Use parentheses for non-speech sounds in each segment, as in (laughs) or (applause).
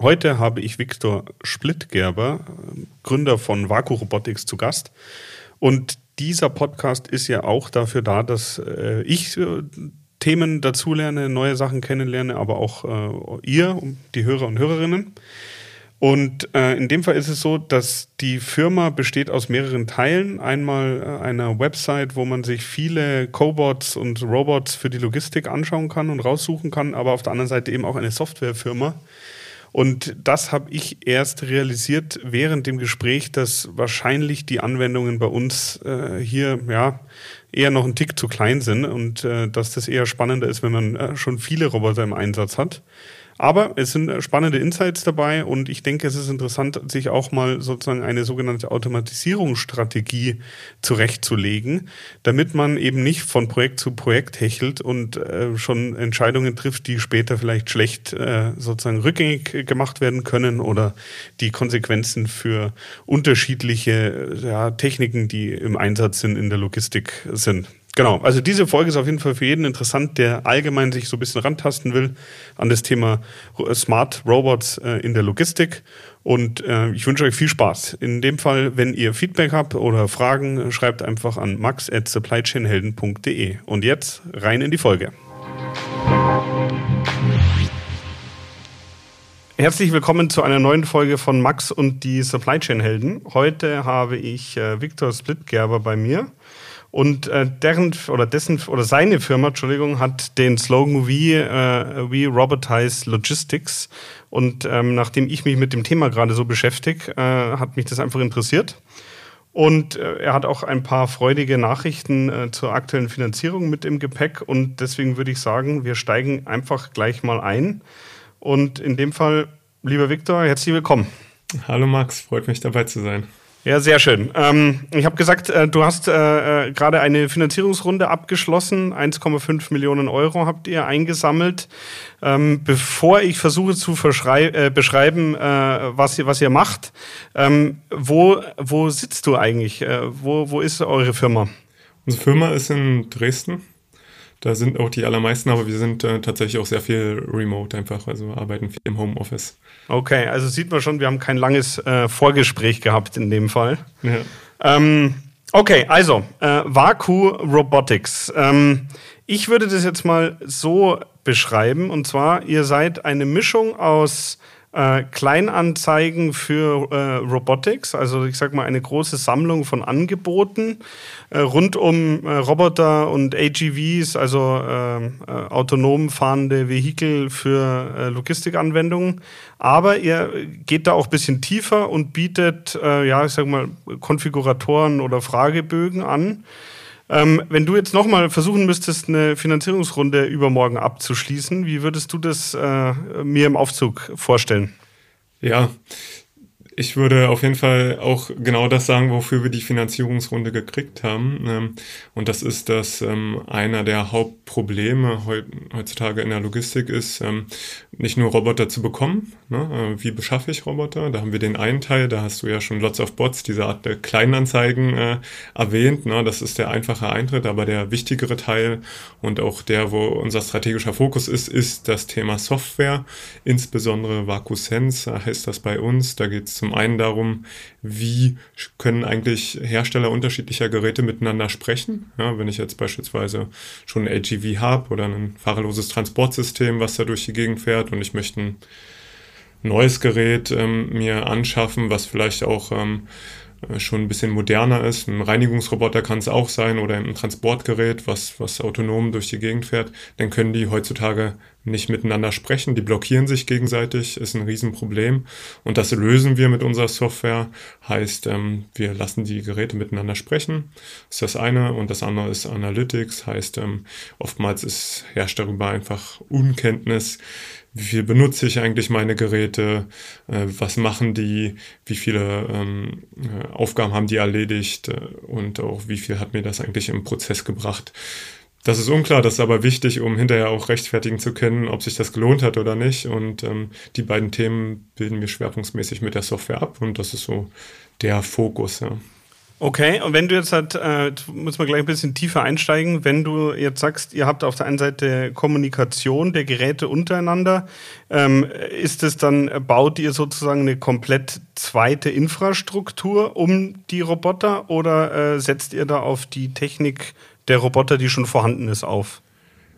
Heute habe ich Viktor Splittgerber, Gründer von Vaku Robotics, zu Gast. Und dieser Podcast ist ja auch dafür da, dass äh, ich äh, Themen dazulerne, neue Sachen kennenlerne, aber auch äh, ihr, die Hörer und Hörerinnen. Und äh, in dem Fall ist es so, dass die Firma besteht aus mehreren Teilen. Einmal äh, einer Website, wo man sich viele Cobots und Robots für die Logistik anschauen kann und raussuchen kann, aber auf der anderen Seite eben auch eine Softwarefirma, und das habe ich erst realisiert während dem Gespräch, dass wahrscheinlich die Anwendungen bei uns äh, hier ja eher noch ein Tick zu klein sind und äh, dass das eher spannender ist, wenn man äh, schon viele Roboter im Einsatz hat. Aber es sind äh, spannende Insights dabei und ich denke, es ist interessant, sich auch mal sozusagen eine sogenannte Automatisierungsstrategie zurechtzulegen, damit man eben nicht von Projekt zu Projekt hechelt und äh, schon Entscheidungen trifft, die später vielleicht schlecht äh, sozusagen rückgängig gemacht werden können oder die Konsequenzen für unterschiedliche ja, Techniken, die im Einsatz sind in der Logistik sind. Genau, also diese Folge ist auf jeden Fall für jeden interessant, der allgemein sich so ein bisschen rantasten will an das Thema Smart Robots äh, in der Logistik. Und äh, ich wünsche euch viel Spaß. In dem Fall, wenn ihr Feedback habt oder Fragen, schreibt einfach an max at supplychainhelden.de. Und jetzt rein in die Folge. Herzlich willkommen zu einer neuen Folge von Max und die Supply Chain Helden. Heute habe ich äh, Viktor Splitgerber bei mir. Und äh, deren oder dessen oder seine Firma, Entschuldigung, hat den Slogan We, äh, We Robotize Logistics. Und ähm, nachdem ich mich mit dem Thema gerade so beschäftige, äh, hat mich das einfach interessiert. Und äh, er hat auch ein paar freudige Nachrichten äh, zur aktuellen Finanzierung mit im Gepäck. Und deswegen würde ich sagen, wir steigen einfach gleich mal ein. Und in dem Fall, lieber Viktor, herzlich willkommen. Hallo Max, freut mich dabei zu sein. Ja, sehr schön. Ähm, ich habe gesagt, äh, du hast äh, äh gerade eine Finanzierungsrunde abgeschlossen. 1,5 Millionen Euro habt ihr eingesammelt. Ähm, bevor ich versuche zu äh, beschreiben, äh, was, ihr, was ihr macht, ähm, wo, wo sitzt du eigentlich? Äh, wo, wo ist eure Firma? Unsere Firma ist in Dresden. Da sind auch die allermeisten, aber wir sind tatsächlich auch sehr viel remote einfach, also arbeiten viel im Homeoffice. Okay, also sieht man schon, wir haben kein langes äh, Vorgespräch gehabt in dem Fall. Ja. Ähm, okay, also äh, Vaku Robotics. Ähm, ich würde das jetzt mal so beschreiben, und zwar, ihr seid eine Mischung aus äh, Kleinanzeigen für äh, Robotics, also ich sag mal eine große Sammlung von Angeboten äh, rund um äh, Roboter und AGVs, also ähm, äh, autonom fahrende Vehikel für äh, Logistikanwendungen. Aber ihr geht da auch ein bisschen tiefer und bietet, ja, ich sag mal, Konfiguratoren oder Fragebögen an. Ähm, wenn du jetzt nochmal versuchen müsstest, eine Finanzierungsrunde übermorgen abzuschließen, wie würdest du das äh, mir im Aufzug vorstellen? Ja, ich würde auf jeden Fall auch genau das sagen, wofür wir die Finanzierungsrunde gekriegt haben. Ähm, und das ist, dass ähm, einer der Hauptprobleme heutzutage in der Logistik ist, ähm, nicht nur Roboter zu bekommen. Ne? Äh, wie beschaffe ich Roboter? Da haben wir den einen Teil, da hast du ja schon Lots of Bots, diese Art der Kleinanzeigen äh, erwähnt. Ne? Das ist der einfache Eintritt, aber der wichtigere Teil und auch der, wo unser strategischer Fokus ist, ist das Thema Software, insbesondere VacuSense heißt das bei uns. Da geht es zum zum einen darum, wie können eigentlich Hersteller unterschiedlicher Geräte miteinander sprechen. Ja, wenn ich jetzt beispielsweise schon ein AGV habe oder ein fahrerloses Transportsystem, was da durch die Gegend fährt und ich möchte ein neues Gerät ähm, mir anschaffen, was vielleicht auch ähm, äh, schon ein bisschen moderner ist. Ein Reinigungsroboter kann es auch sein oder ein Transportgerät, was, was autonom durch die Gegend fährt. Dann können die heutzutage nicht miteinander sprechen. Die blockieren sich gegenseitig, ist ein Riesenproblem. Und das lösen wir mit unserer Software. Heißt, ähm, wir lassen die Geräte miteinander sprechen. Das ist das eine. Und das andere ist Analytics. Heißt, ähm, oftmals ist herrscht darüber einfach Unkenntnis wie viel benutze ich eigentlich meine Geräte, äh, was machen die, wie viele ähm, äh, Aufgaben haben die erledigt äh, und auch wie viel hat mir das eigentlich im Prozess gebracht. Das ist unklar, das ist aber wichtig, um hinterher auch rechtfertigen zu können, ob sich das gelohnt hat oder nicht. Und ähm, die beiden Themen bilden wir schwerpunktmäßig mit der Software ab und das ist so der Fokus. Ja. Okay, und wenn du jetzt halt, äh, muss man gleich ein bisschen tiefer einsteigen, wenn du jetzt sagst, ihr habt auf der einen Seite Kommunikation der Geräte untereinander, ähm, ist es dann, baut ihr sozusagen eine komplett zweite Infrastruktur um die Roboter oder äh, setzt ihr da auf die Technik der Roboter, die schon vorhanden ist, auf?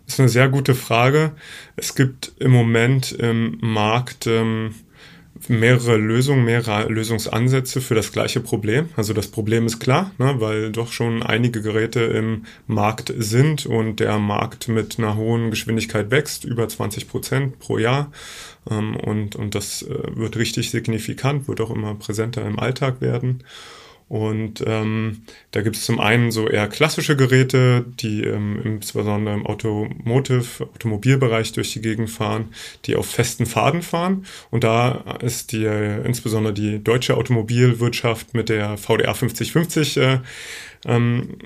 Das ist eine sehr gute Frage. Es gibt im Moment im Markt ähm, mehrere Lösungen, mehrere Lösungsansätze für das gleiche Problem. Also das Problem ist klar, ne, weil doch schon einige Geräte im Markt sind und der Markt mit einer hohen Geschwindigkeit wächst, über 20 Prozent pro Jahr. Ähm, und, und das äh, wird richtig signifikant, wird auch immer präsenter im Alltag werden. Und ähm, da gibt es zum einen so eher klassische Geräte, die ähm, insbesondere im Automotive, Automobilbereich durch die Gegend fahren, die auf festen Faden fahren. Und da ist die äh, insbesondere die deutsche Automobilwirtschaft mit der VDA 5050 äh, ähm,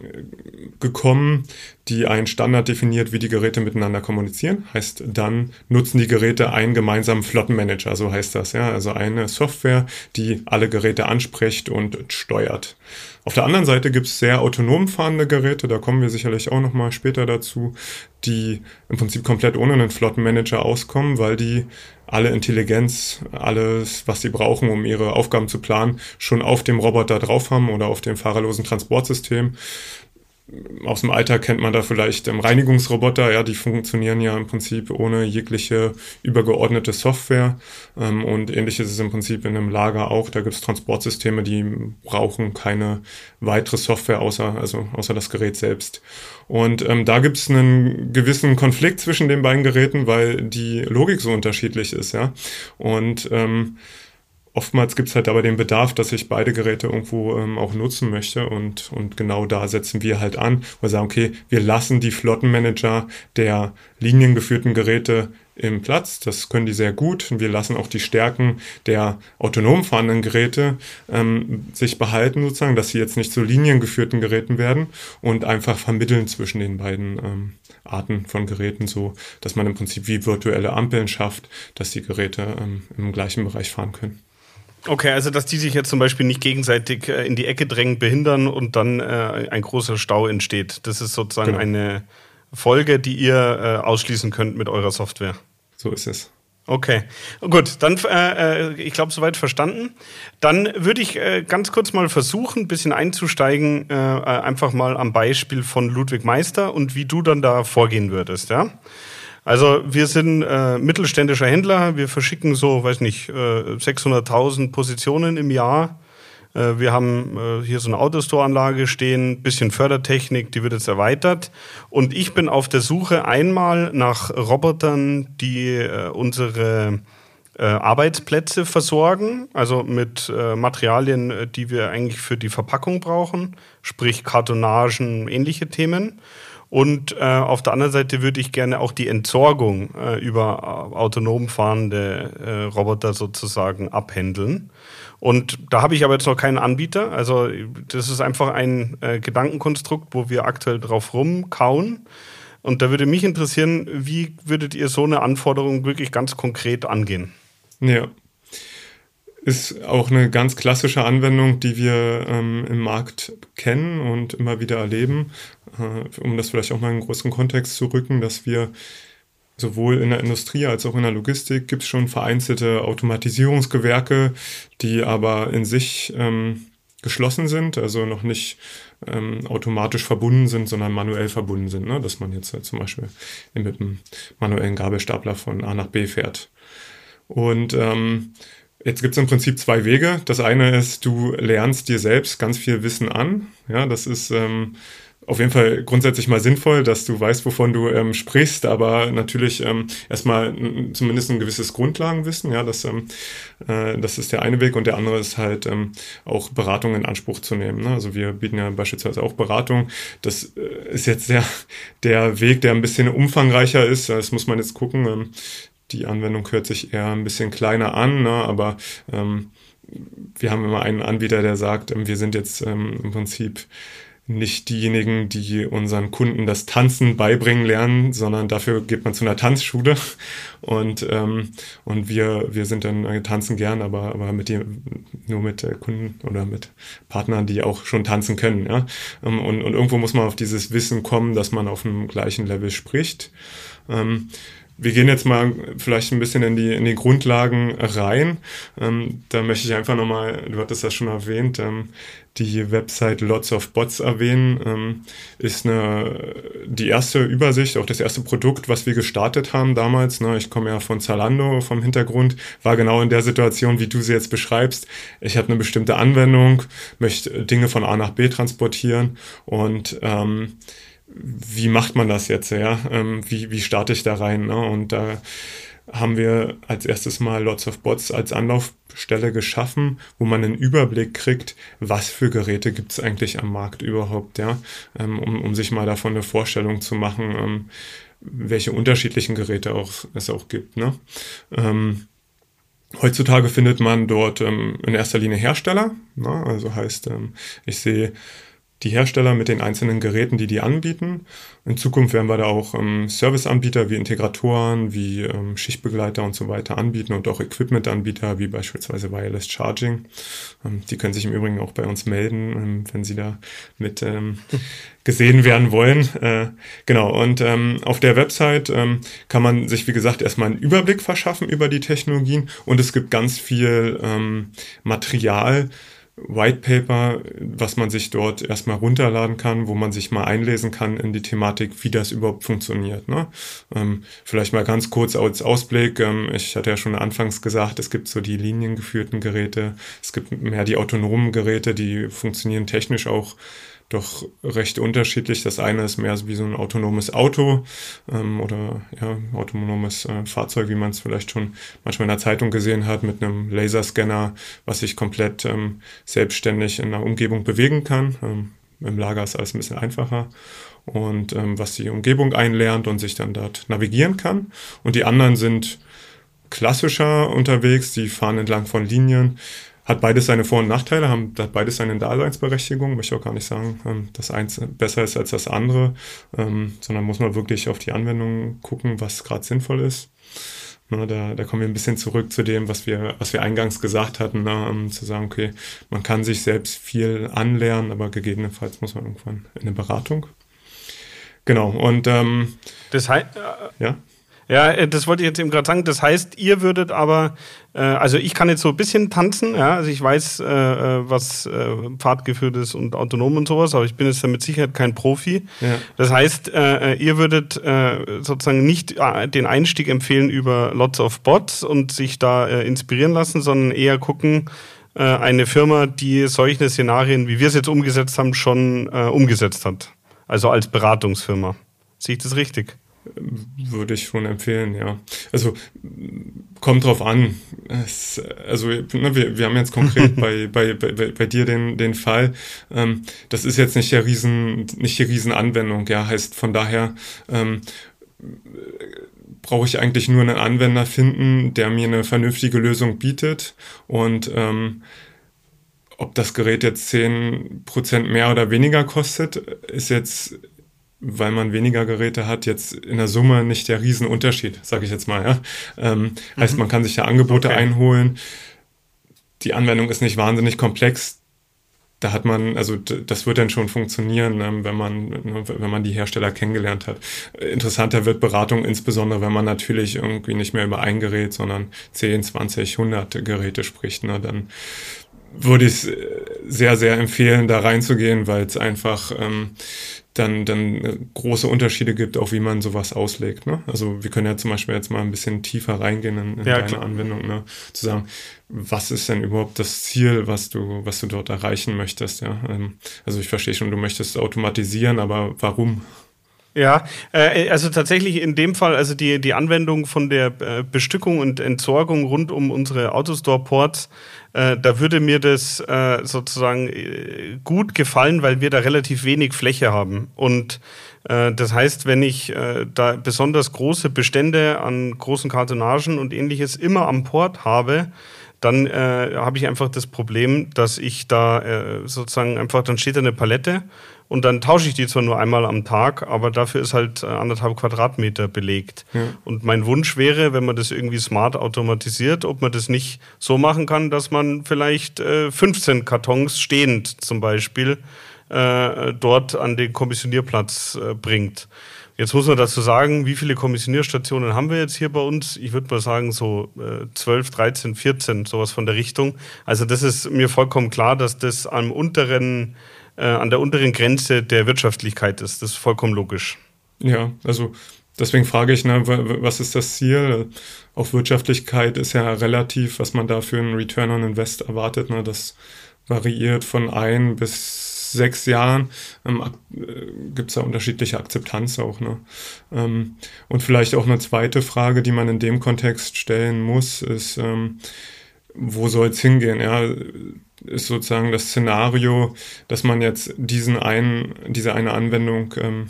gekommen, die einen Standard definiert, wie die Geräte miteinander kommunizieren. Heißt, dann nutzen die Geräte einen gemeinsamen Flottenmanager, so heißt das, ja. Also eine Software, die alle Geräte anspricht und steuert. Auf der anderen Seite gibt es sehr autonom fahrende Geräte, da kommen wir sicherlich auch nochmal später dazu, die im Prinzip komplett ohne einen Flottenmanager auskommen, weil die alle Intelligenz, alles, was sie brauchen, um ihre Aufgaben zu planen, schon auf dem Roboter drauf haben oder auf dem fahrerlosen Transportsystem aus dem Alltag kennt man da vielleicht ähm, Reinigungsroboter, ja, die funktionieren ja im Prinzip ohne jegliche übergeordnete Software. Ähm, und ähnlich ist es im Prinzip in einem Lager auch. Da gibt es Transportsysteme, die brauchen keine weitere Software außer, also außer das Gerät selbst. Und ähm, da gibt es einen gewissen Konflikt zwischen den beiden Geräten, weil die Logik so unterschiedlich ist, ja. Und ähm, oftmals gibt es halt aber den Bedarf, dass ich beide Geräte irgendwo ähm, auch nutzen möchte und, und genau da setzen wir halt an und sagen, okay, wir lassen die Flottenmanager der liniengeführten Geräte im Platz. Das können die sehr gut. Wir lassen auch die Stärken der autonom fahrenden Geräte ähm, sich behalten, sozusagen, dass sie jetzt nicht zu liniengeführten Geräten werden und einfach vermitteln zwischen den beiden ähm, Arten von Geräten, so dass man im Prinzip wie virtuelle Ampeln schafft, dass die Geräte ähm, im gleichen Bereich fahren können. Okay, also dass die sich jetzt zum Beispiel nicht gegenseitig äh, in die Ecke drängen, behindern und dann äh, ein großer Stau entsteht. Das ist sozusagen genau. eine Folge, die ihr äh, ausschließen könnt mit eurer Software. So ist es. Okay, gut, dann, äh, äh ich glaube, soweit verstanden. Dann würde ich äh, ganz kurz mal versuchen, ein bisschen einzusteigen, äh, einfach mal am Beispiel von Ludwig Meister und wie du dann da vorgehen würdest, ja? Also wir sind äh, mittelständischer Händler, wir verschicken so, weiß nicht, äh, 600.000 Positionen im Jahr. Äh, wir haben äh, hier so eine Autostore-Anlage stehen, bisschen Fördertechnik, die wird jetzt erweitert. Und ich bin auf der Suche einmal nach Robotern, die äh, unsere Arbeitsplätze versorgen, also mit Materialien, die wir eigentlich für die Verpackung brauchen, sprich Kartonagen, ähnliche Themen. Und äh, auf der anderen Seite würde ich gerne auch die Entsorgung äh, über äh, autonom fahrende äh, Roboter sozusagen abhändeln. Und da habe ich aber jetzt noch keinen Anbieter. Also das ist einfach ein äh, Gedankenkonstrukt, wo wir aktuell drauf rumkauen. Und da würde mich interessieren, wie würdet ihr so eine Anforderung wirklich ganz konkret angehen? Ja, ist auch eine ganz klassische Anwendung, die wir ähm, im Markt kennen und immer wieder erleben, um das vielleicht auch mal in einen größeren Kontext zu rücken, dass wir sowohl in der Industrie als auch in der Logistik gibt es schon vereinzelte Automatisierungsgewerke, die aber in sich ähm, geschlossen sind, also noch nicht ähm, automatisch verbunden sind, sondern manuell verbunden sind, ne? dass man jetzt äh, zum Beispiel mit einem manuellen Gabelstapler von A nach B fährt. Und ähm, Jetzt gibt es im Prinzip zwei Wege. Das eine ist, du lernst dir selbst ganz viel Wissen an. Ja, das ist ähm, auf jeden Fall grundsätzlich mal sinnvoll, dass du weißt, wovon du ähm, sprichst, aber natürlich ähm, erstmal zumindest ein gewisses Grundlagenwissen. Ja, das, ähm, äh, das ist der eine Weg und der andere ist halt ähm, auch Beratung in Anspruch zu nehmen. Ne? Also wir bieten ja beispielsweise auch Beratung. Das äh, ist jetzt der, der Weg, der ein bisschen umfangreicher ist. Das muss man jetzt gucken. Ähm, die Anwendung hört sich eher ein bisschen kleiner an, ne? aber ähm, wir haben immer einen Anbieter, der sagt, ähm, wir sind jetzt ähm, im Prinzip nicht diejenigen, die unseren Kunden das Tanzen beibringen lernen, sondern dafür geht man zu einer Tanzschule und ähm, und wir wir sind dann äh, tanzen gern, aber aber mit dem nur mit äh, Kunden oder mit Partnern, die auch schon tanzen können, ja ähm, und und irgendwo muss man auf dieses Wissen kommen, dass man auf dem gleichen Level spricht. Ähm, wir gehen jetzt mal vielleicht ein bisschen in die, in die Grundlagen rein. Ähm, da möchte ich einfach nochmal, du hattest das schon erwähnt, ähm, die Website Lots of Bots erwähnen. Ähm, ist eine, die erste Übersicht, auch das erste Produkt, was wir gestartet haben damals. Ne? Ich komme ja von Zalando vom Hintergrund, war genau in der Situation, wie du sie jetzt beschreibst. Ich habe eine bestimmte Anwendung, möchte Dinge von A nach B transportieren und ähm, wie macht man das jetzt, ja? Ähm, wie, wie starte ich da rein? Ne? Und da haben wir als erstes mal Lots of Bots als Anlaufstelle geschaffen, wo man einen Überblick kriegt, was für Geräte gibt es eigentlich am Markt überhaupt, ja, ähm, um, um sich mal davon eine Vorstellung zu machen, ähm, welche unterschiedlichen Geräte auch, es auch gibt. Ne? Ähm, heutzutage findet man dort ähm, in erster Linie Hersteller, ne? also heißt, ähm, ich sehe die Hersteller mit den einzelnen Geräten, die die anbieten. In Zukunft werden wir da auch ähm, Serviceanbieter wie Integratoren, wie ähm, Schichtbegleiter und so weiter anbieten und auch Equipmentanbieter wie beispielsweise Wireless Charging. Ähm, die können sich im Übrigen auch bei uns melden, ähm, wenn sie da mit ähm, (laughs) gesehen werden wollen. Äh, genau, und ähm, auf der Website kann man sich, wie gesagt, erstmal einen Überblick verschaffen über die Technologien und es gibt ganz viel Material, White Paper, was man sich dort erstmal runterladen kann, wo man sich mal einlesen kann in die Thematik, wie das überhaupt funktioniert. Ne? Ähm, vielleicht mal ganz kurz als Ausblick. Ähm, ich hatte ja schon anfangs gesagt, es gibt so die liniengeführten Geräte, es gibt mehr die autonomen Geräte, die funktionieren technisch auch doch recht unterschiedlich. Das eine ist mehr wie so ein autonomes Auto ähm, oder ja, autonomes äh, Fahrzeug, wie man es vielleicht schon manchmal in der Zeitung gesehen hat, mit einem Laserscanner, was sich komplett ähm, selbstständig in der Umgebung bewegen kann. Ähm, Im Lager ist alles ein bisschen einfacher und ähm, was die Umgebung einlernt und sich dann dort navigieren kann. Und die anderen sind klassischer unterwegs, die fahren entlang von Linien, hat beides seine Vor- und Nachteile, haben, hat beides seine Daseinsberechtigung. Möchte auch gar nicht sagen, ähm, dass eins besser ist als das andere, ähm, sondern muss man wirklich auf die Anwendung gucken, was gerade sinnvoll ist. Da, da kommen wir ein bisschen zurück zu dem, was wir, was wir eingangs gesagt hatten, na, um zu sagen, okay, man kann sich selbst viel anlernen, aber gegebenenfalls muss man irgendwann in eine Beratung. Genau, und ähm, das heißt, äh, ja. Ja, äh, das wollte ich jetzt eben gerade sagen. Das heißt, ihr würdet aber, äh, also ich kann jetzt so ein bisschen tanzen, ja, also ich weiß, äh, äh was äh, Pfadgeführt ist und autonom und sowas, aber ich bin jetzt da mit Sicherheit kein Profi. Ja. Das heißt, äh, ihr würdet sozusagen nicht den Einstieg empfehlen über Lots of Bots und sich da inspirieren lassen, sondern eher gucken, eine Firma, die solche Szenarien, wie wir es jetzt umgesetzt haben, schon umgesetzt hat. Also als Beratungsfirma. Sehe ich das richtig? Würde ich schon empfehlen, ja. Also kommt drauf an. Es, also ne, wir, wir haben jetzt konkret (laughs) bei, bei, bei, bei dir den, den Fall. Ähm, das ist jetzt nicht der Riesen, nicht die Riesenanwendung, ja. Heißt von daher ähm, brauche ich eigentlich nur einen Anwender finden, der mir eine vernünftige Lösung bietet und ähm, ob das Gerät jetzt zehn Prozent mehr oder weniger kostet, ist jetzt weil man weniger Geräte hat, jetzt in der Summe nicht der Riesenunterschied, sage ich jetzt mal. Ja? Ähm, mhm. Heißt, man kann sich ja Angebote okay. einholen. Die Anwendung ist nicht wahnsinnig komplex. Da hat man, also das wird dann schon funktionieren, ne, wenn man, ne, wenn man die Hersteller kennengelernt hat. Interessanter wird Beratung insbesondere, wenn man natürlich irgendwie nicht mehr über ein Gerät, sondern 10, 20, 100 Geräte spricht. Ne, dann würde ich es sehr, sehr empfehlen, da reinzugehen, weil es einfach ähm, dann, dann äh, große Unterschiede gibt, auch wie man sowas auslegt. Ne? Also wir können ja zum Beispiel jetzt mal ein bisschen tiefer reingehen in, in ja, deine klar. Anwendung, ne? zu sagen, was ist denn überhaupt das Ziel, was du, was du dort erreichen möchtest. Ja? Ähm, also ich verstehe schon, du möchtest automatisieren, aber warum? Ja, äh, also tatsächlich in dem Fall, also die, die Anwendung von der äh, Bestückung und Entsorgung rund um unsere Autostore-Ports, äh, da würde mir das äh, sozusagen äh, gut gefallen, weil wir da relativ wenig Fläche haben. Und äh, das heißt, wenn ich da besonders große Bestände an großen Kartonagen und ähnliches immer am Port habe, dann äh, habe ich einfach das Problem, dass ich da äh, sozusagen einfach, dann steht da eine Palette und dann tausche ich die zwar nur einmal am Tag, aber dafür ist halt äh, anderthalb Quadratmeter belegt. Ja. Und mein Wunsch wäre, wenn man das irgendwie smart automatisiert, ob man das nicht so machen kann, dass man vielleicht äh, 15 Kartons stehend zum Beispiel äh, dort an den Kommissionierplatz äh, bringt. Jetzt muss man dazu sagen, wie viele Kommissionierstationen haben wir jetzt hier bei uns? Ich würde mal sagen, so äh, 12, 13, 14, sowas von der Richtung. Also das ist mir vollkommen klar, dass das am unteren, äh, an der unteren Grenze der Wirtschaftlichkeit ist. Das ist vollkommen logisch. Ja, also deswegen frage ich, ne, was ist das Ziel? Auf Wirtschaftlichkeit ist ja relativ, was man da für einen Return on Invest erwartet. Ne? Das variiert von ein bis sechs Jahren ähm, äh, gibt es da unterschiedliche Akzeptanz auch. Ne? Ähm, und vielleicht auch eine zweite Frage, die man in dem Kontext stellen muss, ist, ähm, wo soll es hingehen? Ja, ist sozusagen das Szenario, dass man jetzt diesen einen, diese eine Anwendung ähm,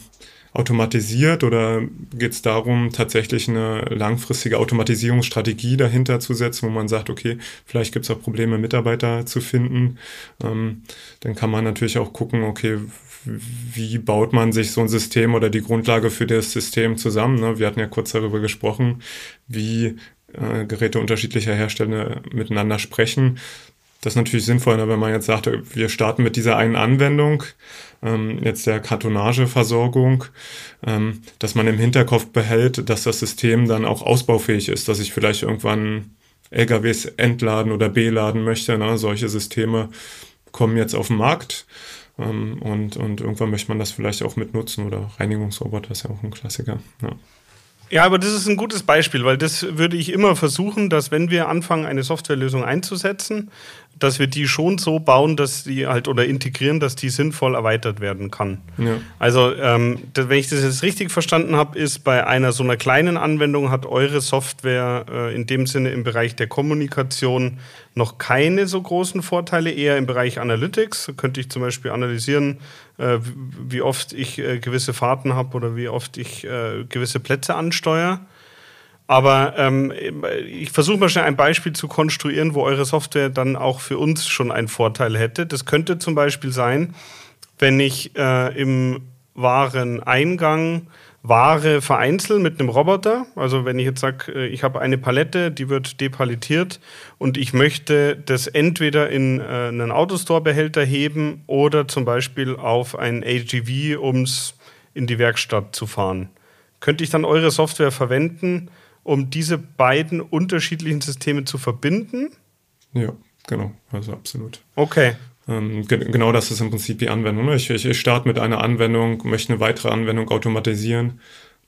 automatisiert oder geht es darum, tatsächlich eine langfristige Automatisierungsstrategie dahinter zu setzen, wo man sagt, okay, vielleicht gibt es auch Probleme, Mitarbeiter zu finden. Ähm, dann kann man natürlich auch gucken, okay, wie baut man sich so ein System oder die Grundlage für das System zusammen. Ne? Wir hatten ja kurz darüber gesprochen, wie äh, Geräte unterschiedlicher Hersteller miteinander sprechen. Das ist natürlich sinnvoll, ne, wenn man jetzt sagt, wir starten mit dieser einen Anwendung, ähm, jetzt der Kartonageversorgung, ähm, dass man im Hinterkopf behält, dass das System dann auch ausbaufähig ist, dass ich vielleicht irgendwann LKWs entladen oder beladen möchte. Ne? Solche Systeme kommen jetzt auf den Markt. Ähm, und, und irgendwann möchte man das vielleicht auch mit nutzen oder Reinigungsroboter ist ja auch ein Klassiker. Ja. Ja, aber das ist ein gutes Beispiel, weil das würde ich immer versuchen, dass wenn wir anfangen, eine Softwarelösung einzusetzen, dass wir die schon so bauen, dass die halt oder integrieren, dass die sinnvoll erweitert werden kann. Ja. Also, ähm, wenn ich das jetzt richtig verstanden habe, ist bei einer so einer kleinen Anwendung hat eure Software äh, in dem Sinne im Bereich der Kommunikation noch keine so großen Vorteile, eher im Bereich Analytics. Da könnte ich zum Beispiel analysieren, äh, wie oft ich äh, gewisse Fahrten habe oder wie oft ich äh, gewisse Plätze ansteuere. Aber ähm, ich versuche mal schnell ein Beispiel zu konstruieren, wo eure Software dann auch für uns schon einen Vorteil hätte. Das könnte zum Beispiel sein, wenn ich äh, im Wareneingang Ware vereinzel mit einem Roboter. Also wenn ich jetzt sage, äh, ich habe eine Palette, die wird depalettiert und ich möchte das entweder in äh, einen Autostore-Behälter heben oder zum Beispiel auf ein AGV, um es in die Werkstatt zu fahren. Könnte ich dann eure Software verwenden, um diese beiden unterschiedlichen Systeme zu verbinden? Ja, genau, also absolut. Okay. Ähm, ge genau das ist im Prinzip die Anwendung. Ne? Ich, ich, ich starte mit einer Anwendung, möchte eine weitere Anwendung automatisieren.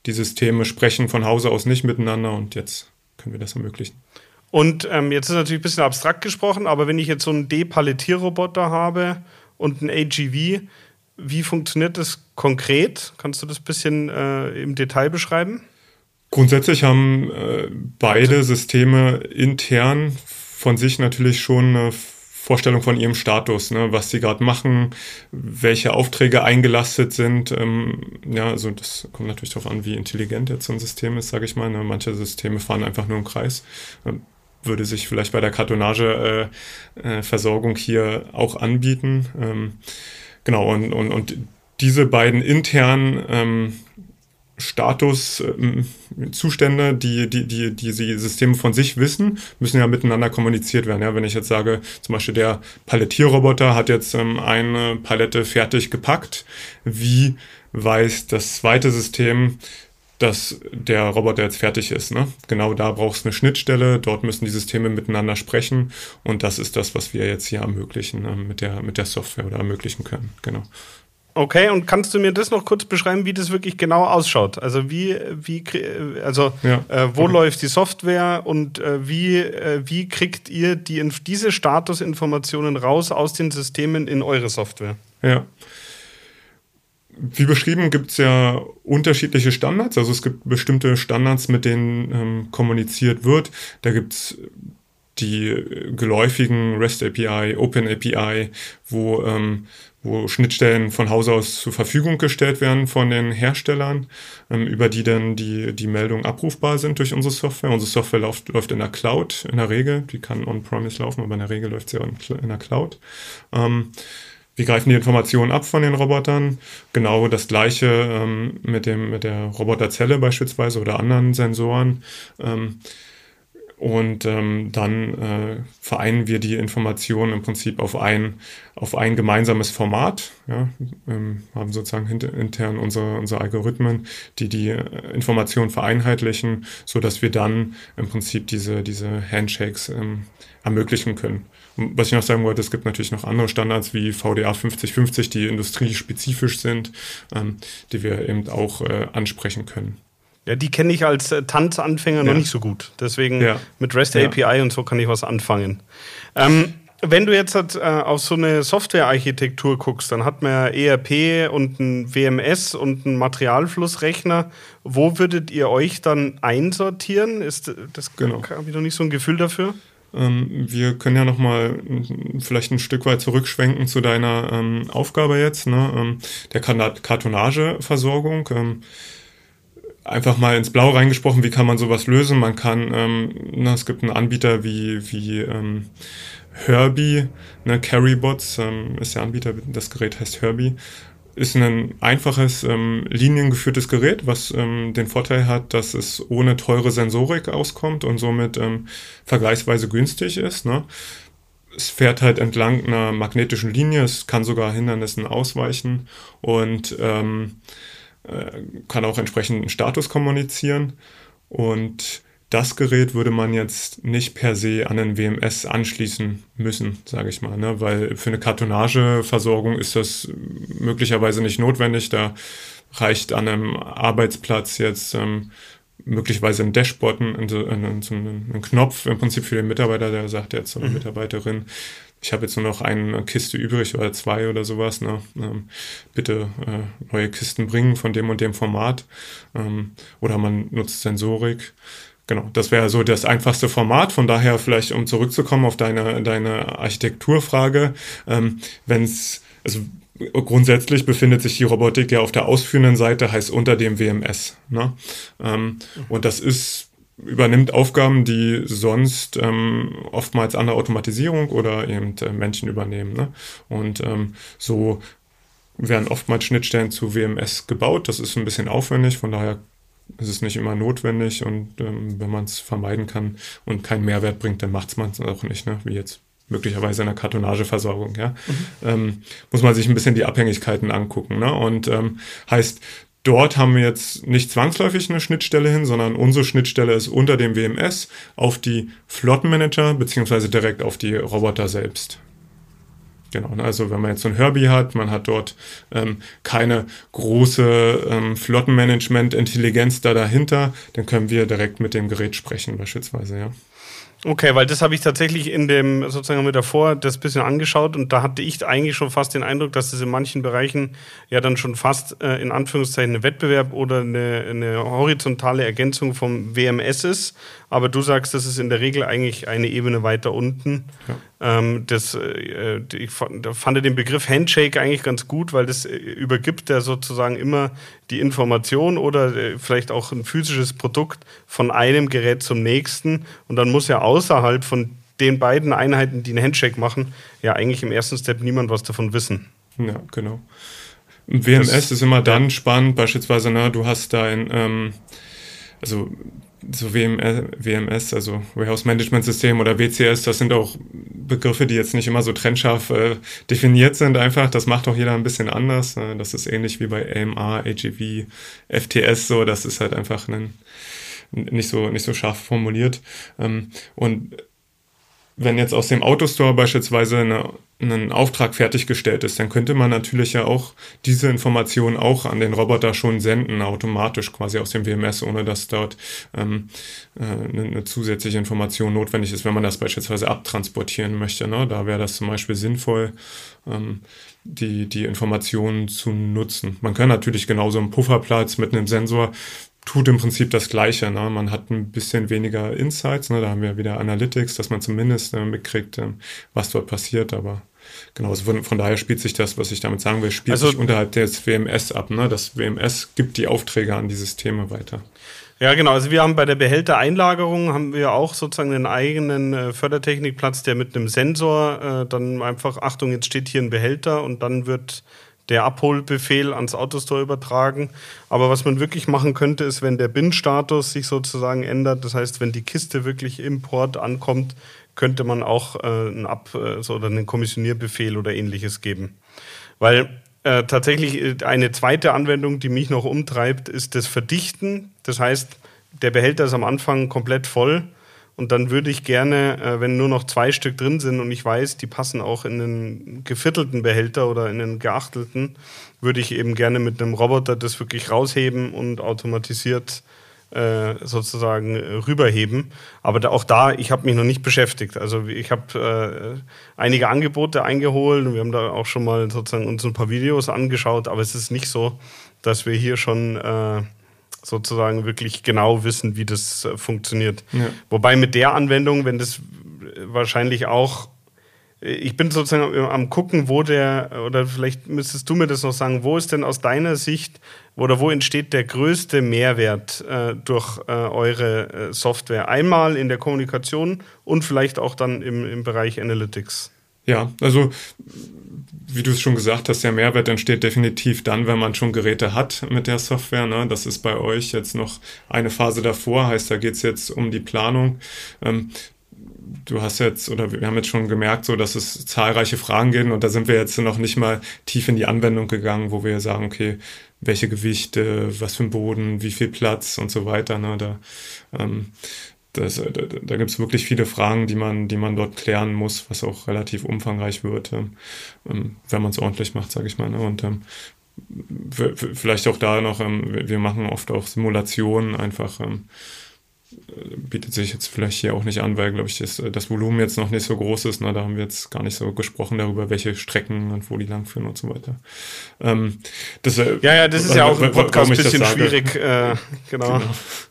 Die Systeme sprechen von Hause aus nicht miteinander und jetzt können wir das ermöglichen. Und ähm, jetzt ist natürlich ein bisschen abstrakt gesprochen, aber wenn ich jetzt so einen Depalettierroboter habe und einen AGV, wie funktioniert das konkret? Kannst du das ein bisschen äh, im Detail beschreiben? Grundsätzlich haben äh, beide Systeme intern von sich natürlich schon eine Vorstellung von ihrem Status, ne, was sie gerade machen, welche Aufträge eingelastet sind. Ähm, ja, also das kommt natürlich darauf an, wie intelligent jetzt so ein System ist, sage ich mal. Ne. Manche Systeme fahren einfach nur im Kreis. Ähm, würde sich vielleicht bei der Kartonageversorgung äh, äh, hier auch anbieten. Ähm, genau, und, und, und diese beiden internen ähm, Statuszustände, ähm, die, die, die, die die Systeme von sich wissen, müssen ja miteinander kommuniziert werden. Ja, wenn ich jetzt sage, zum Beispiel der Palettierroboter hat jetzt ähm, eine Palette fertig gepackt, wie weiß das zweite System, dass der Roboter jetzt fertig ist. Ne? Genau da braucht es eine Schnittstelle, dort müssen die Systeme miteinander sprechen und das ist das, was wir jetzt hier ermöglichen äh, mit, der, mit der Software oder ermöglichen können. Genau. Okay, und kannst du mir das noch kurz beschreiben, wie das wirklich genau ausschaut? Also wie, wie also ja. äh, wo okay. läuft die Software und äh, wie, äh, wie kriegt ihr die, diese Statusinformationen raus aus den Systemen in eure Software? Ja. wie beschrieben gibt es ja unterschiedliche Standards. Also es gibt bestimmte Standards, mit denen ähm, kommuniziert wird. Da gibt es die geläufigen REST API, Open API, wo, ähm, wo Schnittstellen von Haus aus zur Verfügung gestellt werden von den Herstellern, ähm, über die dann die, die Meldungen abrufbar sind durch unsere Software. Unsere Software läuft, läuft in der Cloud in der Regel. Die kann on-premise laufen, aber in der Regel läuft sie in, in der Cloud. Ähm, wir greifen die Informationen ab von den Robotern. Genau das gleiche ähm, mit, dem, mit der Roboterzelle beispielsweise oder anderen Sensoren. Und ähm, dann äh, vereinen wir die Informationen im Prinzip auf ein, auf ein gemeinsames Format. Ja, ähm, haben sozusagen intern unsere, unsere Algorithmen, die die äh, Informationen vereinheitlichen, so dass wir dann im Prinzip diese, diese Handshakes ähm, ermöglichen können. Und was ich noch sagen wollte, es gibt natürlich noch andere Standards wie VDA 5050, die industriespezifisch sind, ähm, die wir eben auch äh, ansprechen können. Ja, die kenne ich als äh, Tanzanfänger ja. noch nicht so gut. Deswegen ja. mit REST API ja. und so kann ich was anfangen. Ähm, wenn du jetzt äh, auf so eine Softwarearchitektur guckst, dann hat man ja ERP und ein WMS und einen Materialflussrechner. Wo würdet ihr euch dann einsortieren? Ist das genau. habe ich noch nicht so ein Gefühl dafür? Ähm, wir können ja noch mal vielleicht ein Stück weit zurückschwenken zu deiner ähm, Aufgabe jetzt, ne? ähm, der Kartonageversorgung. Einfach mal ins Blau reingesprochen, wie kann man sowas lösen? Man kann, ähm, na, es gibt einen Anbieter wie, wie ähm, Herbie, ne, Carrybots ähm, ist der Anbieter, das Gerät heißt Herbie. Ist ein einfaches, ähm, liniengeführtes Gerät, was ähm, den Vorteil hat, dass es ohne teure Sensorik auskommt und somit ähm, vergleichsweise günstig ist. Ne? es fährt halt entlang einer magnetischen Linie, es kann sogar Hindernissen ausweichen und ähm, äh, kann auch entsprechend einen Status kommunizieren. Und das Gerät würde man jetzt nicht per se an ein WMS anschließen müssen, sage ich mal, ne? weil für eine Kartonageversorgung ist das möglicherweise nicht notwendig. Da reicht an einem Arbeitsplatz jetzt ähm, möglicherweise ein Dashboard, ein, ein, ein, ein, Knopf im Prinzip für den Mitarbeiter, der sagt jetzt zur mhm. Mitarbeiterin, ich habe jetzt nur noch eine Kiste übrig oder zwei oder sowas. Ne? Ähm, bitte äh, neue Kisten bringen von dem und dem Format. Ähm, oder man nutzt Sensorik. Genau, das wäre so das einfachste Format. Von daher vielleicht, um zurückzukommen auf deine, deine Architekturfrage, ähm, wenn es, also grundsätzlich befindet sich die Robotik ja auf der ausführenden Seite, heißt unter dem WMS. Ne? Ähm, und das ist übernimmt Aufgaben, die sonst ähm, oftmals an der Automatisierung oder eben äh, Menschen übernehmen. Ne? Und ähm, so werden oftmals Schnittstellen zu WMS gebaut. Das ist ein bisschen aufwendig, von daher ist es nicht immer notwendig und ähm, wenn man es vermeiden kann und keinen Mehrwert bringt, dann macht man es auch nicht, ne? wie jetzt möglicherweise in der Kartonageversorgung, ja, mhm. ähm, muss man sich ein bisschen die Abhängigkeiten angucken. Ne? Und ähm, heißt, Dort haben wir jetzt nicht zwangsläufig eine Schnittstelle hin, sondern unsere Schnittstelle ist unter dem WMS auf die Flottenmanager beziehungsweise direkt auf die Roboter selbst. Genau, ne, also wenn man jetzt so ein Herbie hat, man hat dort ähm, keine große ähm, Flottenmanagement-Intelligenz da dahinter, dann können wir direkt mit dem Gerät sprechen beispielsweise, ja. Okay, weil das habe ich tatsächlich in dem, sozusagen mit davor das bisschen angeschaut und da hatte ich eigentlich schon fast den Eindruck, dass das in manchen Bereichen ja dann schon fast äh, in Anführungszeichen ein Wettbewerb oder eine, eine horizontale Ergänzung vom WMS ist. Aber du sagst, das ist in der Regel eigentlich eine Ebene weiter unten. Ja. Ähm, das, äh, ich fand, fand den Begriff Handshake eigentlich ganz gut, weil das äh, übergibt ja sozusagen immer die Information oder äh, vielleicht auch ein physisches Produkt von einem Gerät zum nächsten. Und dann muss ja außerhalb von den beiden Einheiten, die einen Handshake machen, ja eigentlich im ersten Step niemand was davon wissen. Ja, genau. WMS das, ist immer dann ja. spannend, beispielsweise, na, du hast dein, ähm, also so WMS, also Warehouse Management System oder WCS, das sind auch Begriffe, die jetzt nicht immer so trennscharf äh, definiert sind einfach. Das macht auch jeder ein bisschen anders. Äh, das ist ähnlich wie bei AMA, AGV, FTS so. Das ist halt einfach ein, nicht so, nicht so scharf formuliert. Ähm, und wenn jetzt aus dem Autostore beispielsweise eine, ein Auftrag fertiggestellt ist, dann könnte man natürlich ja auch diese Information auch an den Roboter schon senden, automatisch quasi aus dem WMS, ohne dass dort ähm, äh, eine, eine, zusätzliche Information notwendig ist, wenn man das beispielsweise abtransportieren möchte. Ne? Da wäre das zum Beispiel sinnvoll, ähm, die, die Informationen zu nutzen. Man kann natürlich genauso einen Pufferplatz mit einem Sensor tut im Prinzip das Gleiche. Ne? Man hat ein bisschen weniger Insights, ne? da haben wir wieder Analytics, dass man zumindest äh, mitkriegt, äh, was dort passiert, aber genau, also von, von, daher spielt sich das, was ich damit sagen will, spielt also, sich unterhalb des WMS ab. Ne? Das WMS gibt die Aufträge an die Systeme weiter. Ja, genau. Also wir haben bei der Behältereinlagerung haben wir auch sozusagen einen eigenen äh, Fördertechnikplatz, der mit einem Sensor äh, dann einfach, Achtung, jetzt steht hier ein Behälter und dann wird der Abholbefehl ans Autostore übertragen. Aber was man wirklich machen könnte, ist, wenn der BIN-Status sich sozusagen ändert, das heißt, wenn die Kiste wirklich im Port ankommt, könnte man auch äh, einen, Ab äh, so, oder einen Kommissionierbefehl oder ähnliches geben. Weil äh, tatsächlich äh, eine zweite Anwendung, die mich noch umtreibt, ist das Verdichten. Das heißt, der Behälter ist am Anfang komplett voll und dann würde ich gerne, äh, wenn nur noch zwei Stück drin sind und ich weiß, die passen auch in einen geviertelten Behälter oder in einen geachtelten, würde ich eben gerne mit einem Roboter das wirklich rausheben und automatisiert äh, sozusagen rüberheben. Aber da, auch da, ich habe mich noch nicht beschäftigt. Also ich habe äh, einige Angebote eingeholt und wir haben da auch schon mal sozusagen uns ein paar Videos angeschaut, aber es ist nicht so, dass wir hier schon äh, sozusagen wirklich genau wissen, wie das äh, funktioniert. Ja. Wobei mit der Anwendung, wenn das wahrscheinlich auch äh, ich bin sozusagen am gucken, wo der, oder vielleicht müsstest du mir das noch sagen, wo ist denn aus deiner Sicht oder wo entsteht der größte Mehrwert äh, durch äh, eure äh, Software? Einmal in der Kommunikation und vielleicht auch dann im, im Bereich Analytics. Ja, also wie du es schon gesagt hast, der Mehrwert entsteht definitiv dann, wenn man schon Geräte hat mit der Software. Ne? Das ist bei euch jetzt noch eine Phase davor, heißt, da geht es jetzt um die Planung. Ähm, du hast jetzt, oder wir haben jetzt schon gemerkt, so dass es zahlreiche Fragen gibt und da sind wir jetzt noch nicht mal tief in die Anwendung gegangen, wo wir sagen, okay, welche Gewichte, was für ein Boden, wie viel Platz und so weiter. Ne? Da, ähm, das, da, da gibt es wirklich viele Fragen, die man, die man dort klären muss, was auch relativ umfangreich wird, ähm, ähm wenn man es ordentlich macht, sage ich mal. Ne? Und ähm, vielleicht auch da noch, ähm, wir machen oft auch Simulationen einfach. Bietet sich jetzt vielleicht hier auch nicht an, weil, glaube ich, das, das Volumen jetzt noch nicht so groß ist. Na, da haben wir jetzt gar nicht so gesprochen darüber, welche Strecken und wo die langführen und so weiter. Ähm, das, äh, ja, ja, das ist ja auch im Podcast ein bisschen schwierig. Äh, (laughs) genau. Genau,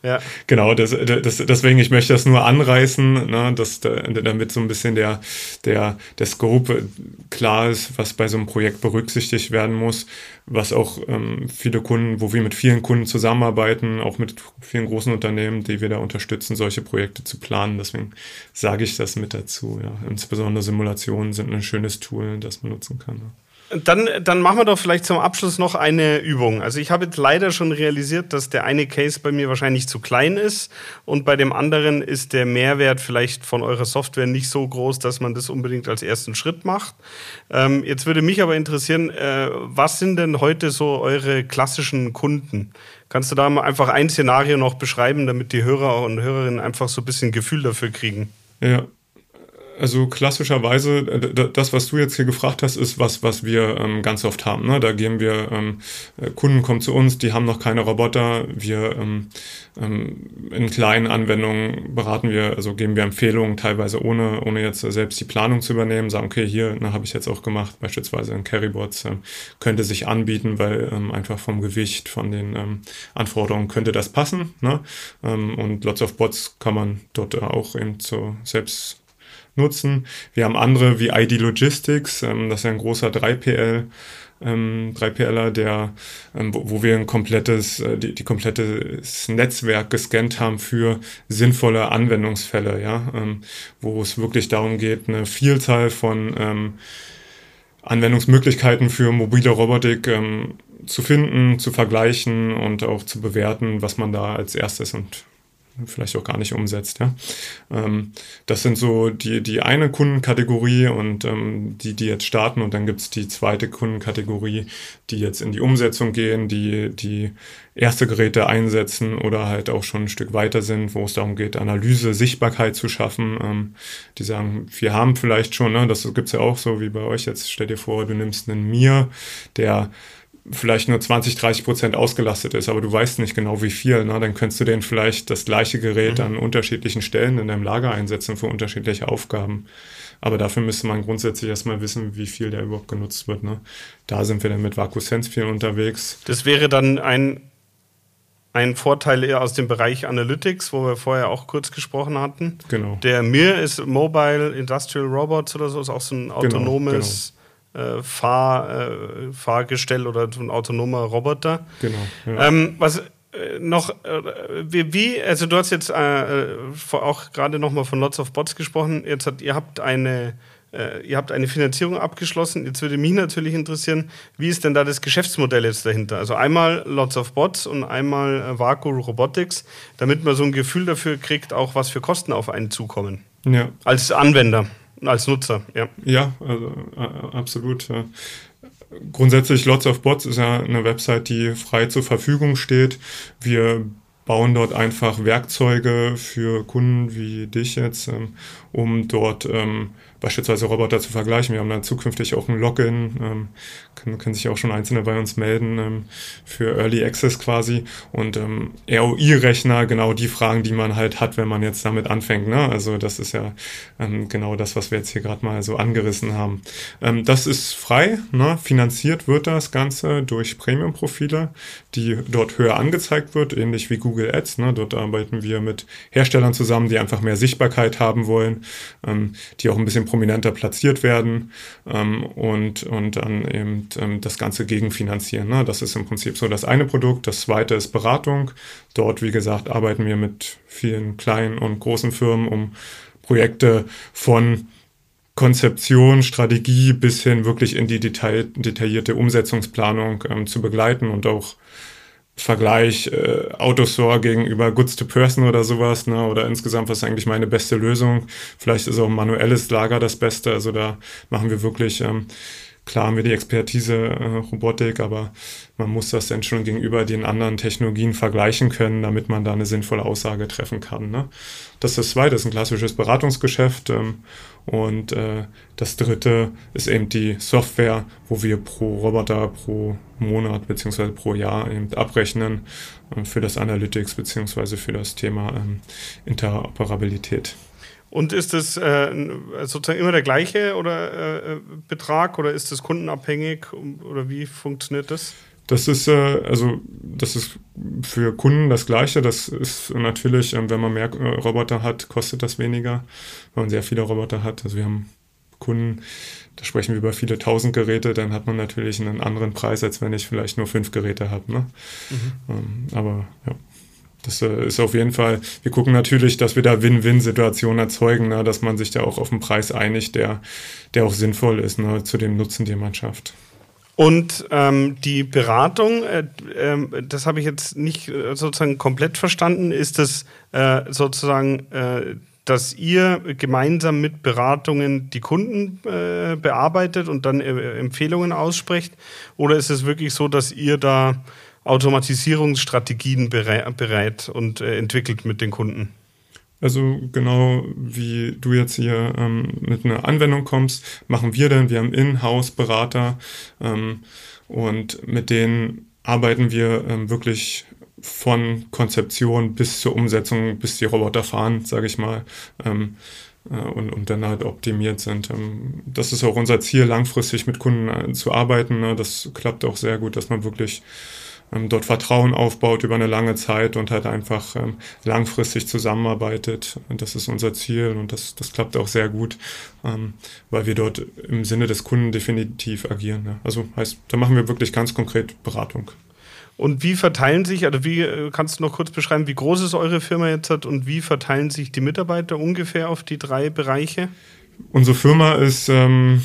ja. genau das, das, deswegen, ich möchte das nur anreißen, ne, dass, damit so ein bisschen der, der, der Scope klar ist, was bei so einem Projekt berücksichtigt werden muss was auch ähm, viele Kunden, wo wir mit vielen Kunden zusammenarbeiten, auch mit vielen großen Unternehmen, die wir da unterstützen, solche Projekte zu planen. Deswegen sage ich das mit dazu. Ja. Insbesondere Simulationen sind ein schönes Tool, das man nutzen kann. Ja. Dann, dann machen wir doch vielleicht zum Abschluss noch eine Übung. Also ich habe jetzt leider schon realisiert, dass der eine Case bei mir wahrscheinlich zu klein ist und bei dem anderen ist der Mehrwert vielleicht von eurer Software nicht so groß, dass man das unbedingt als ersten Schritt macht. Ähm, jetzt würde mich aber interessieren, äh, was sind denn heute so eure klassischen Kunden? Kannst du da mal einfach ein Szenario noch beschreiben, damit die Hörer und Hörerinnen einfach so ein bisschen Gefühl dafür kriegen? Ja, also klassischerweise, äh, das, was du jetzt hier gefragt hast, ist was, was wir ähm, ganz oft haben. Ne? Da gehen wir, ähm, äh, Kunden kommen zu uns, die haben noch keine Roboter. Wir ähm, ähm, in kleinen Anwendungen beraten wir, also geben wir Empfehlungen, teilweise ohne, ohne jetzt selbst die Planung zu übernehmen, sagen, okay, hier ne, habe ich jetzt auch gemacht, beispielsweise in Carrybots, äh, könnte sich anbieten, weil ähm, einfach vom Gewicht, von den ähm, Anforderungen könnte das passen. Ne? Ähm, und Lots of Bots kann man dort auch eben so selbst nutzen. Wir haben andere wie ID Logistics, ähm, das ist ein großer 3PL. Ähm, 3PLer, der, ähm, wo, wir ein komplettes, äh, die, die komplettes Netzwerk gescannt haben für sinnvolle Anwendungsfälle, ja, ähm, wo es wirklich darum geht, eine Vielzahl von ähm, Anwendungsmöglichkeiten für mobile Robotik ähm, zu finden, zu vergleichen und auch zu bewerten, was man da als erstes und vielleicht auch gar nicht umsetzt. Ja? Ähm, das sind so die, die eine Kundenkategorie und ähm, die, die jetzt starten und dann gibt es die zweite Kundenkategorie, die jetzt in die Umsetzung gehen, die die erste Geräte einsetzen oder halt auch schon ein Stück weiter sind, wo es darum geht, Analyse, Sichtbarkeit zu schaffen. Ähm, die sagen, wir haben vielleicht schon, ne, das gibt's ja auch so wie bei euch jetzt, stell dir vor, du nimmst einen Mir, der vielleicht nur 20, 30 Prozent ausgelastet ist, aber du weißt nicht genau wie viel, ne? dann könntest du den vielleicht das gleiche Gerät mhm. an unterschiedlichen Stellen in deinem Lager einsetzen für unterschiedliche Aufgaben. Aber dafür müsste man grundsätzlich erstmal wissen, wie viel der überhaupt genutzt wird. Ne? Da sind wir dann mit VacuSense viel unterwegs. Das wäre dann ein, ein Vorteil eher aus dem Bereich Analytics, wo wir vorher auch kurz gesprochen hatten. Genau. Der MIR ist Mobile Industrial Robots oder so, ist auch so ein autonomes genau, genau äh, Fahr, äh, Fahrgestell oder so ein autonomer Roboter. Genau. Ja. Ähm, was äh, noch, äh, wie, also du hast jetzt äh, auch gerade nochmal von Lots of Bots gesprochen. Jetzt hat, ihr habt eine ihr habt eine Finanzierung abgeschlossen. Jetzt würde mich natürlich interessieren, wie ist denn da das Geschäftsmodell jetzt dahinter? Also einmal Lots of Bots und einmal Vaku Robotics, damit man so ein Gefühl dafür kriegt, auch was für Kosten auf einen zukommen. Ja. Als Anwender. Als Nutzer, ja. Ja, also, äh, absolut. Ja. Grundsätzlich Lots of Bots ist ja eine Website, die frei zur Verfügung steht. Wir bauen dort einfach Werkzeuge für Kunden wie dich jetzt, ähm, um dort ähm, beispielsweise Roboter zu vergleichen. Wir haben dann zukünftig auch ein Login, ähm, können, können sich auch schon Einzelne bei uns melden ähm, für Early Access quasi und ähm, ROI-Rechner, genau die Fragen, die man halt hat, wenn man jetzt damit anfängt. Ne? Also das ist ja ähm, genau das, was wir jetzt hier gerade mal so angerissen haben. Ähm, das ist frei, ne? finanziert wird das Ganze durch Premium-Profile, die dort höher angezeigt wird, ähnlich wie Google Ads. Ne? Dort arbeiten wir mit Herstellern zusammen, die einfach mehr Sichtbarkeit haben wollen, ähm, die auch ein bisschen prominenter platziert werden ähm, und, und dann eben ähm, das Ganze gegenfinanzieren. Ne? Das ist im Prinzip so das eine Produkt. Das zweite ist Beratung. Dort, wie gesagt, arbeiten wir mit vielen kleinen und großen Firmen, um Projekte von Konzeption, Strategie bis hin wirklich in die Detail, detaillierte Umsetzungsplanung ähm, zu begleiten und auch Vergleich äh, Autostore gegenüber Goods to Person oder sowas, ne? Oder insgesamt, was ist eigentlich meine beste Lösung? Vielleicht ist auch manuelles Lager das Beste. Also da machen wir wirklich, ähm, klar haben wir die Expertise äh, Robotik, aber man muss das dann schon gegenüber den anderen Technologien vergleichen können, damit man da eine sinnvolle Aussage treffen kann. Ne? Das ist das zweite, ist ein klassisches Beratungsgeschäft. Ähm, und äh, das dritte ist eben die Software, wo wir pro Roboter pro Monat beziehungsweise pro Jahr eben abrechnen äh, für das Analytics beziehungsweise für das Thema ähm, Interoperabilität. Und ist das äh, sozusagen immer der gleiche oder äh, Betrag oder ist das kundenabhängig oder wie funktioniert das? Das ist äh, also das ist für Kunden das Gleiche. Das ist natürlich, ähm, wenn man mehr äh, Roboter hat, kostet das weniger. Wenn man sehr viele Roboter hat, also wir haben Kunden, da sprechen wir über viele tausend Geräte, dann hat man natürlich einen anderen Preis, als wenn ich vielleicht nur fünf Geräte habe. Ne? Mhm. Ähm, aber ja. Das äh, ist auf jeden Fall, wir gucken natürlich, dass wir da Win-Win-Situationen erzeugen, ne, dass man sich da auch auf einen Preis einigt, der, der auch sinnvoll ist ne, zu dem Nutzen, den man schafft. Und ähm, die Beratung, äh, äh, das habe ich jetzt nicht äh, sozusagen komplett verstanden, ist das äh, sozusagen, äh, dass ihr gemeinsam mit Beratungen die Kunden bearbeitet und dann Empfehlungen aussprecht? Oder ist es wirklich so, dass ihr da Automatisierungsstrategien bereit und entwickelt mit den Kunden? Also genau wie du jetzt hier ähm, mit einer Anwendung kommst, machen wir denn, wir haben In-house-Berater ähm, und mit denen arbeiten wir ähm, wirklich von Konzeption bis zur Umsetzung, bis die Roboter fahren, sage ich mal, ähm, äh, und, und dann halt optimiert sind. Ähm, das ist auch unser Ziel, langfristig mit Kunden äh, zu arbeiten. Ne? Das klappt auch sehr gut, dass man wirklich dort Vertrauen aufbaut über eine lange Zeit und halt einfach ähm, langfristig zusammenarbeitet. Und das ist unser Ziel und das, das klappt auch sehr gut, ähm, weil wir dort im Sinne des Kunden definitiv agieren. Also heißt, da machen wir wirklich ganz konkret Beratung. Und wie verteilen sich, also wie äh, kannst du noch kurz beschreiben, wie groß ist eure Firma jetzt hat und wie verteilen sich die Mitarbeiter ungefähr auf die drei Bereiche? Unsere Firma ist ähm,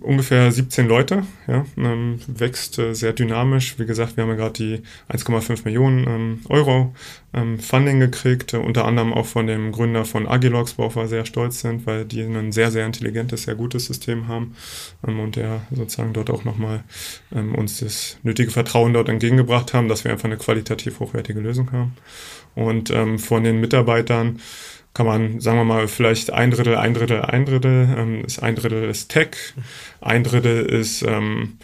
ungefähr 17 Leute, ja, ähm, wächst äh, sehr dynamisch. Wie gesagt, wir haben ja gerade die 1,5 Millionen ähm, Euro ähm, Funding gekriegt, äh, unter anderem auch von dem Gründer von Agilox, worauf wir sehr stolz sind, weil die ein sehr, sehr intelligentes, sehr gutes System haben ähm, und der sozusagen dort auch nochmal ähm, uns das nötige Vertrauen dort entgegengebracht haben, dass wir einfach eine qualitativ hochwertige Lösung haben. Und von den Mitarbeitern kann man, sagen wir mal, vielleicht ein Drittel, ein Drittel, ein Drittel. Ähm, ist ein Drittel ist Tech, ein Drittel ist ähm,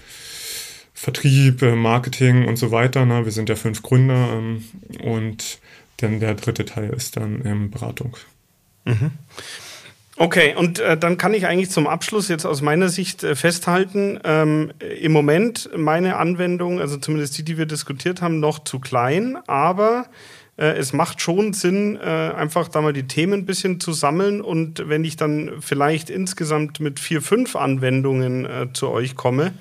Vertrieb, äh, Marketing und so weiter. Ne? Wir sind ja fünf Gründer ähm, und dann der dritte Teil ist dann ähm, Beratung. Mhm. Okay, und äh, dann kann ich eigentlich zum Abschluss jetzt aus meiner Sicht äh, festhalten, ähm, im Moment meine Anwendung, also zumindest die, die wir diskutiert haben, noch zu klein, aber es macht schon Sinn, äh, einfach da mal die Themen ein bisschen zu sammeln. Und wenn ich dann vielleicht insgesamt mit vier, fünf Anwendungen äh, zu euch komme,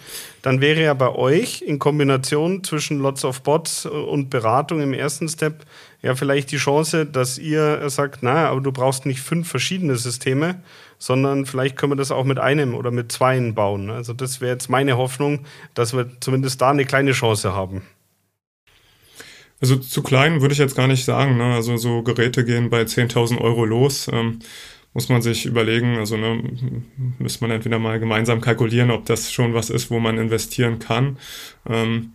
dann wäre ja bei euch in Kombination zwischen Lots of Bots und Beratung im ersten Step ja vielleicht die Chance, dass ihr sagt, na, aber du brauchst nicht fünf verschiedene Systeme, sondern vielleicht können wir das auch mit einem oder mit zweien bauen. Also das wäre jetzt meine Hoffnung, dass wir zumindest da eine kleine Chance haben. Also zu klein würde ich jetzt gar nicht sagen. Ne? Also so Geräte gehen bei 10.000 Euro los. Ähm, muss man sich überlegen, also ne, müsste man entweder mal gemeinsam kalkulieren, ob das schon was ist, wo man investieren kann. Ähm,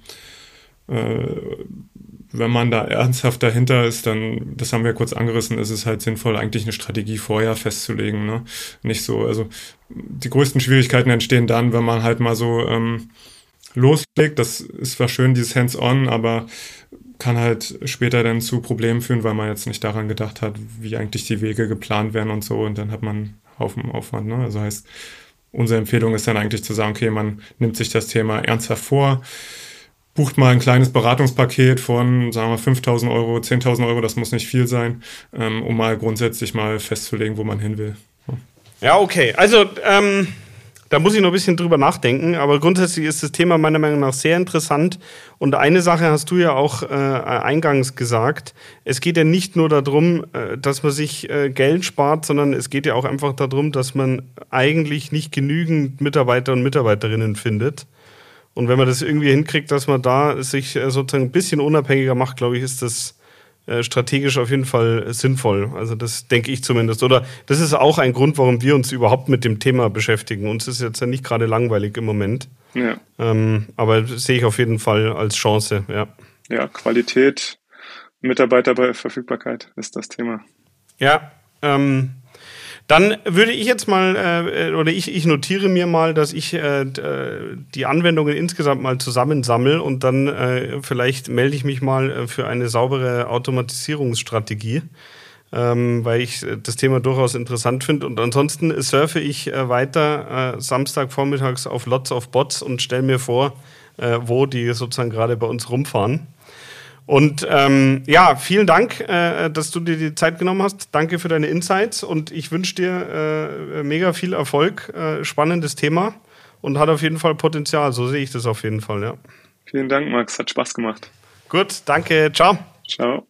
äh, wenn man da ernsthaft dahinter ist, dann, das haben wir kurz angerissen, ist es halt sinnvoll, eigentlich eine Strategie vorher festzulegen. Ne? Nicht so, also die größten Schwierigkeiten entstehen dann, wenn man halt mal so ähm, loslegt. Das ist zwar schön, dieses Hands-on, aber kann halt später dann zu Problemen führen, weil man jetzt nicht daran gedacht hat, wie eigentlich die Wege geplant werden und so. Und dann hat man einen Haufen Aufwand. Ne? Also heißt, unsere Empfehlung ist dann eigentlich zu sagen, okay, man nimmt sich das Thema ernsthaft vor, bucht mal ein kleines Beratungspaket von, sagen wir, 5.000 Euro, 10.000 Euro, das muss nicht viel sein, ähm, um mal grundsätzlich mal festzulegen, wo man hin will. Ja, okay. Also, ähm, da muss ich noch ein bisschen drüber nachdenken, aber grundsätzlich ist das Thema meiner Meinung nach sehr interessant. Und eine Sache hast du ja auch äh, eingangs gesagt. Es geht ja nicht nur darum, äh, dass man sich äh, Geld spart, sondern es geht ja auch einfach darum, dass man eigentlich nicht genügend Mitarbeiter und Mitarbeiterinnen findet. Und wenn man das irgendwie hinkriegt, dass man da sich äh, sozusagen ein bisschen unabhängiger macht, glaube ich, ist das äh, strategisch auf jeden Fall sinnvoll. Also das denke ich zumindest. Oder das ist auch ein Grund, warum wir uns überhaupt mit dem Thema beschäftigen. Uns ist jetzt ja nicht gerade langweilig im Moment. Ja. Ähm, aber sehe ich auf jeden Fall als Chance, ja. Ja, Qualität, Mitarbeiterverfügbarkeit ist das Thema. Ja, ähm, dann würde ich jetzt mal, äh, oder ich, ich notiere mir mal, dass ich äh, äh die Anwendungen insgesamt mal zusammensammle und dann äh, vielleicht melde ich mich mal äh, für eine saubere Automatisierungsstrategie, ähm, weil ich äh, das Thema durchaus interessant finde. Und ansonsten surfe ich weiter Samstagvormittags auf Lots of Bots und stelle mir vor, wo die sozusagen gerade bei uns rumfahren. Und ähm, ja, vielen Dank, äh, dass du dir die Zeit genommen hast. Danke für deine Insights und ich wünsche dir äh, mega viel Erfolg. Äh, spannendes Thema und hat auf jeden Fall Potenzial. So sehe ich das auf jeden Fall, ja. Vielen Dank, Max. Hat Spaß gemacht. Gut, danke. Ciao. Ciao.